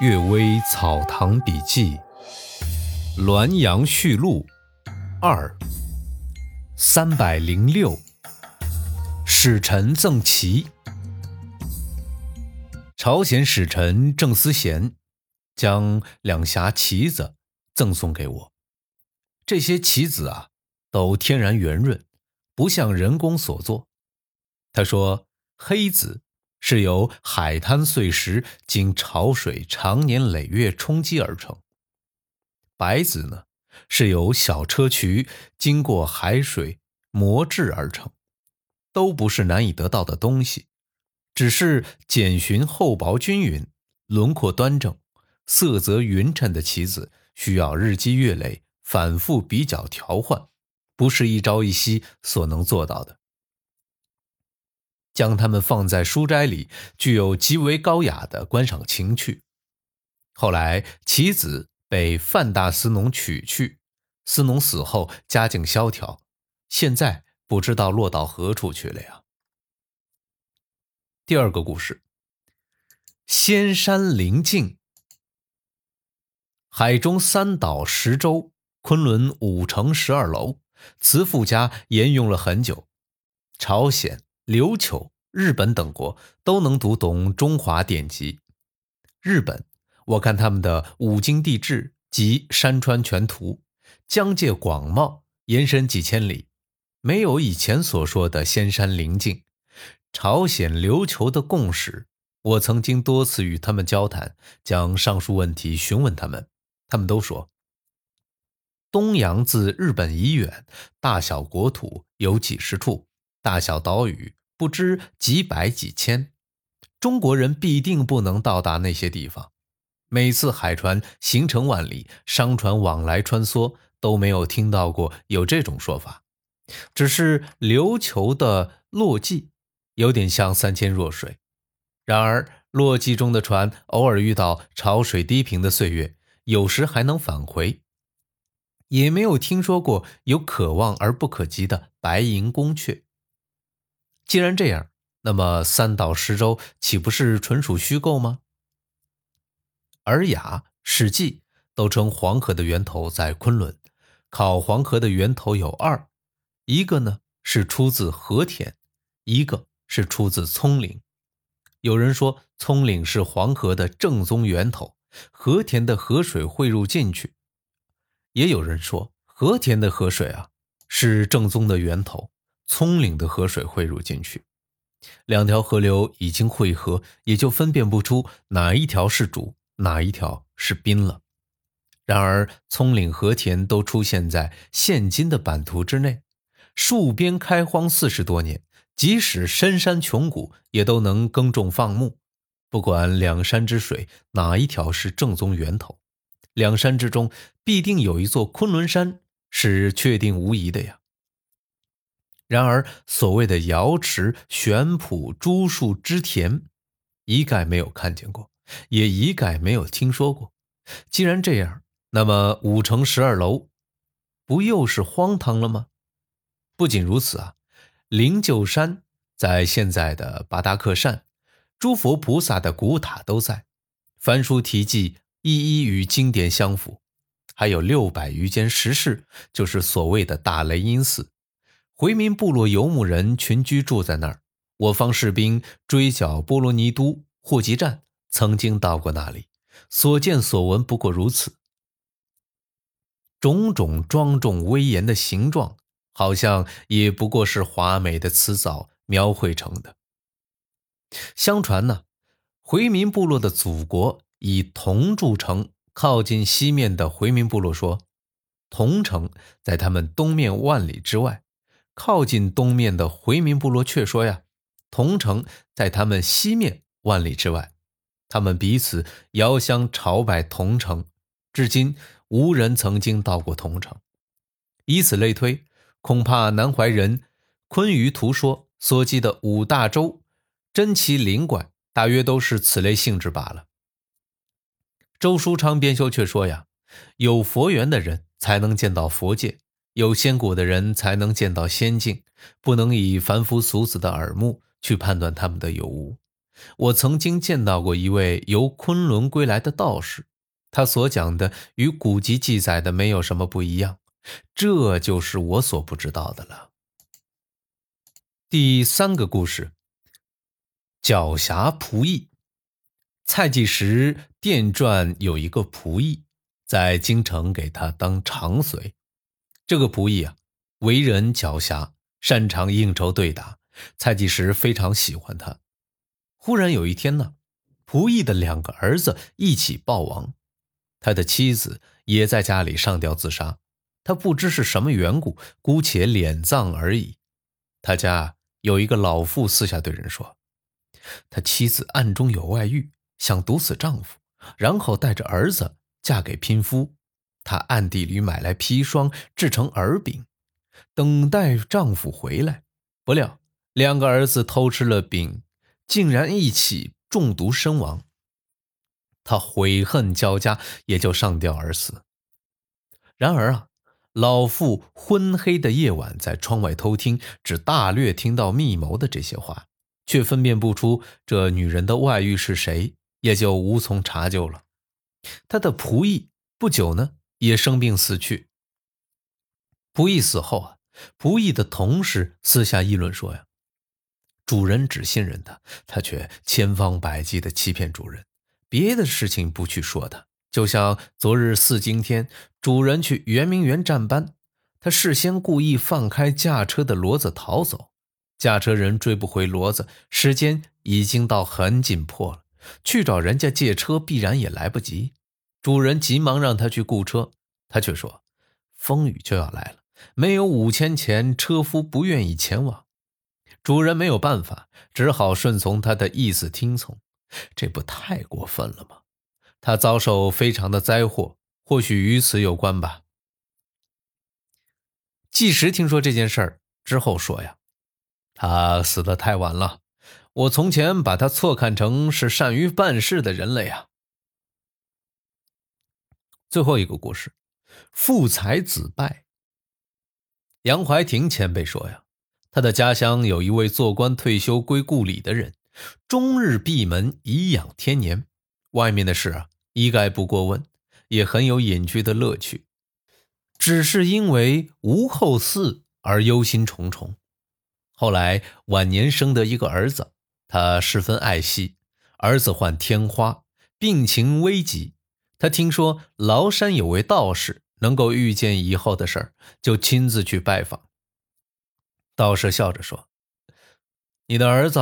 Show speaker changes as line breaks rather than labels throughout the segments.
《岳微草堂笔记》《滦阳序录》二三百零六，使臣赠旗。朝鲜使臣郑思贤将两匣棋子赠送给我。这些棋子啊，都天然圆润，不像人工所做。他说：“黑子。”是由海滩碎石经潮水长年累月冲击而成。白子呢，是由小砗磲经过海水磨制而成，都不是难以得到的东西，只是简寻厚薄均匀、轮廓端正、色泽匀称的棋子，需要日积月累、反复比较调换，不是一朝一夕所能做到的。将它们放在书斋里，具有极为高雅的观赏情趣。后来棋子被范大司农取去，司农死后家境萧条，现在不知道落到何处去了呀。第二个故事：仙山灵境，海中三岛十洲，昆仑五城十二楼，慈父家沿用了很久。朝鲜。琉球、日本等国都能读懂中华典籍。日本，我看他们的《五经地志》及《山川全图》，疆界广袤，延伸几千里，没有以前所说的仙山灵境。朝鲜、琉球的共识，我曾经多次与他们交谈，将上述问题询问他们，他们都说：东洋自日本以远，大小国土有几十处，大小岛屿。不知几百几千，中国人必定不能到达那些地方。每次海船行程万里，商船往来穿梭，都没有听到过有这种说法。只是琉球的洛基有点像三千弱水。然而洛基中的船偶尔遇到潮水低平的岁月，有时还能返回。也没有听说过有可望而不可及的白银宫阙。既然这样，那么三岛十洲岂不是纯属虚构吗？《尔雅》《史记》都称黄河的源头在昆仑，考黄河的源头有二，一个呢是出自和田，一个是出自葱岭。有人说葱岭是黄河的正宗源头，和田的河水汇入进去；也有人说和田的河水啊是正宗的源头。葱岭的河水汇入进去，两条河流已经汇合，也就分辨不出哪一条是主，哪一条是宾了。然而，葱岭和田都出现在现今的版图之内，戍边开荒四十多年，即使深山穷谷，也都能耕种放牧。不管两山之水哪一条是正宗源头，两山之中必定有一座昆仑山，是确定无疑的呀。然而，所谓的瑶池、玄圃、珠树、之田，一概没有看见过，也一概没有听说过。既然这样，那么五城十二楼，不又是荒唐了吗？不仅如此啊，灵鹫山在现在的巴达克山，诸佛菩萨的古塔都在，梵书题记一一与经典相符，还有六百余间石室，就是所谓的大雷音寺。回民部落游牧人群居住在那儿，我方士兵追剿波罗尼都霍集战，曾经到过那里，所见所闻不过如此。种种庄重威严的形状，好像也不过是华美的辞藻描绘成的。相传呢，回民部落的祖国以铜铸城，靠近西面的回民部落说，铜城在他们东面万里之外。靠近东面的回民部落却说呀，桐城在他们西面万里之外，他们彼此遥相朝拜桐城，至今无人曾经到过桐城。以此类推，恐怕南怀仁《昆舆图说》所记的五大洲珍奇灵怪，大约都是此类性质罢了。周书昌编修却说呀，有佛缘的人才能见到佛界。有仙骨的人才能见到仙境，不能以凡夫俗子的耳目去判断他们的有无。我曾经见到过一位由昆仑归来的道士，他所讲的与古籍记载的没有什么不一样，这就是我所不知道的了。第三个故事：狡黠仆役。蔡继实殿传有一个仆役，在京城给他当长随。这个仆役啊，为人狡黠，擅长应酬对打。蔡继实非常喜欢他。忽然有一天呢，仆役的两个儿子一起暴亡，他的妻子也在家里上吊自杀。他不知是什么缘故，姑且敛葬而已。他家有一个老妇私下对人说，他妻子暗中有外遇，想毒死丈夫，然后带着儿子嫁给拼夫。他暗地里买来砒霜，制成饵饼，等待丈夫回来。不料两个儿子偷吃了饼。竟然一起中毒身亡，他悔恨交加，也就上吊而死。然而啊，老妇昏黑的夜晚在窗外偷听，只大略听到密谋的这些话，却分辨不出这女人的外遇是谁，也就无从查究了。他的仆役不久呢，也生病死去。仆役死后啊，仆役的同事私下议论说呀。主人只信任他，他却千方百计的欺骗主人。别的事情不去说他，就像昨日四更天，主人去圆明园站班，他事先故意放开驾车的骡子逃走，驾车人追不回骡子，时间已经到很紧迫了，去找人家借车必然也来不及。主人急忙让他去雇车，他却说风雨就要来了，没有五千钱，车夫不愿意前往。主人没有办法，只好顺从他的意思听从，这不太过分了吗？他遭受非常的灾祸，或许与此有关吧。季时听说这件事儿之后说呀：“他死得太晚了，我从前把他错看成是善于办事的人了呀。”最后一个故事，父才子败。杨怀廷前辈说呀。他的家乡有一位做官退休归故里的人，终日闭门颐养天年，外面的事啊一概不过问，也很有隐居的乐趣。只是因为无后嗣而忧心忡忡。后来晚年生得一个儿子，他十分爱惜。儿子患天花，病情危急。他听说崂山有位道士能够预见以后的事儿，就亲自去拜访。道士笑着说：“你的儿子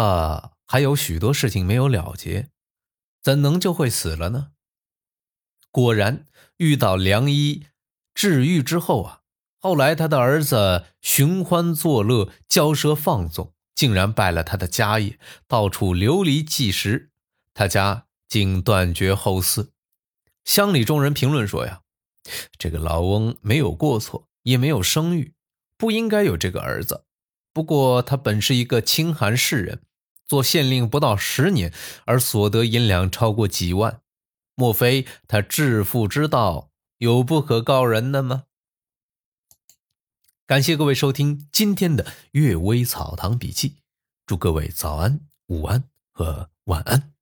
还有许多事情没有了结，怎能就会死了呢？”果然遇到良医治愈之后啊，后来他的儿子寻欢作乐、骄奢放纵，竟然败了他的家业，到处流离寄食，他家竟断绝后嗣。乡里众人评论说：“呀，这个老翁没有过错，也没有生育，不应该有这个儿子。”不过他本是一个清寒士人，做县令不到十年，而所得银两超过几万，莫非他致富之道有不可告人的吗？感谢各位收听今天的《阅微草堂笔记》，祝各位早安、午安和晚安。